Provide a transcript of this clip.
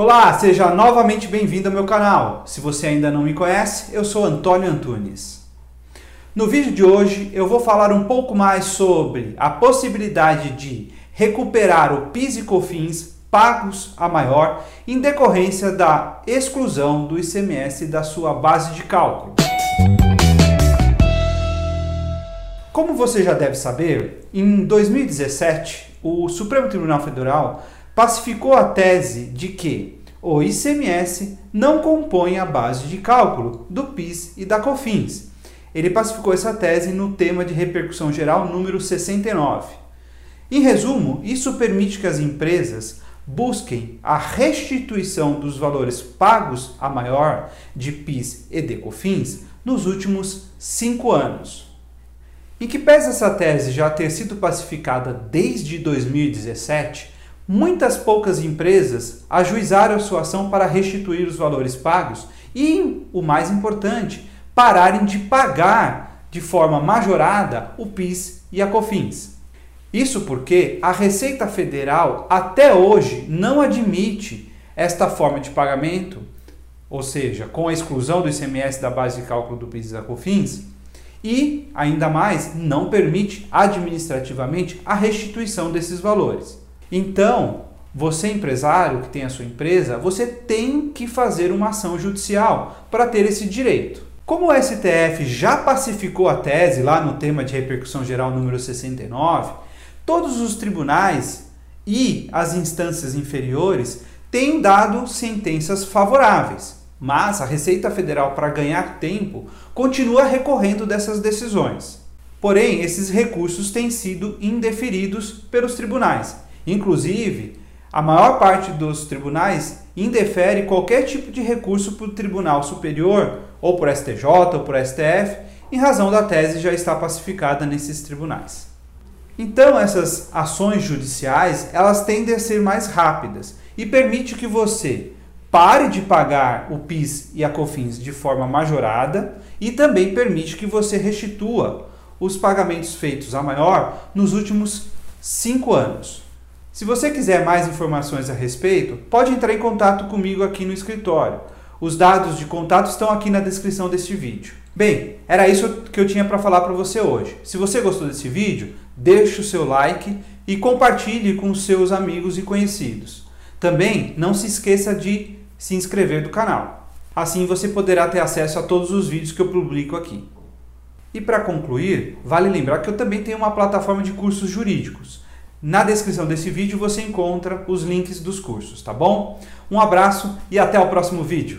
Olá, seja novamente bem-vindo ao meu canal. Se você ainda não me conhece, eu sou Antônio Antunes. No vídeo de hoje eu vou falar um pouco mais sobre a possibilidade de recuperar o PIS e COFINS pagos a maior em decorrência da exclusão do ICMS da sua base de cálculo. Como você já deve saber, em 2017, o Supremo Tribunal Federal pacificou a tese de que o ICMS não compõe a base de cálculo do PIS e da COFINS. Ele pacificou essa tese no tema de repercussão geral número 69. Em resumo, isso permite que as empresas busquem a restituição dos valores pagos a maior de PIS e de COFINS nos últimos cinco anos. Em que pese essa tese já ter sido pacificada desde 2017, muitas poucas empresas ajuizaram sua ação para restituir os valores pagos e, o mais importante, pararem de pagar de forma majorada o PIS e a COFINS. Isso porque a Receita Federal até hoje não admite esta forma de pagamento, ou seja, com a exclusão do ICMS da base de cálculo do PIS e da COFINS, e ainda mais não permite administrativamente a restituição desses valores. Então, você empresário que tem a sua empresa, você tem que fazer uma ação judicial para ter esse direito. Como o STF já pacificou a tese lá no tema de repercussão geral número 69, todos os tribunais e as instâncias inferiores têm dado sentenças favoráveis, mas a Receita Federal, para ganhar tempo, continua recorrendo dessas decisões. Porém, esses recursos têm sido indeferidos pelos tribunais Inclusive, a maior parte dos tribunais indefere qualquer tipo de recurso para o Tribunal Superior, ou por STJ, ou por STF, em razão da tese já estar pacificada nesses tribunais. Então, essas ações judiciais, elas tendem a ser mais rápidas e permite que você pare de pagar o PIS e a COFINS de forma majorada e também permite que você restitua os pagamentos feitos a maior nos últimos cinco anos. Se você quiser mais informações a respeito, pode entrar em contato comigo aqui no escritório. Os dados de contato estão aqui na descrição deste vídeo. Bem, era isso que eu tinha para falar para você hoje. Se você gostou desse vídeo, deixe o seu like e compartilhe com seus amigos e conhecidos. Também não se esqueça de se inscrever no canal. Assim você poderá ter acesso a todos os vídeos que eu publico aqui. E para concluir, vale lembrar que eu também tenho uma plataforma de cursos jurídicos. Na descrição desse vídeo você encontra os links dos cursos, tá bom? Um abraço e até o próximo vídeo.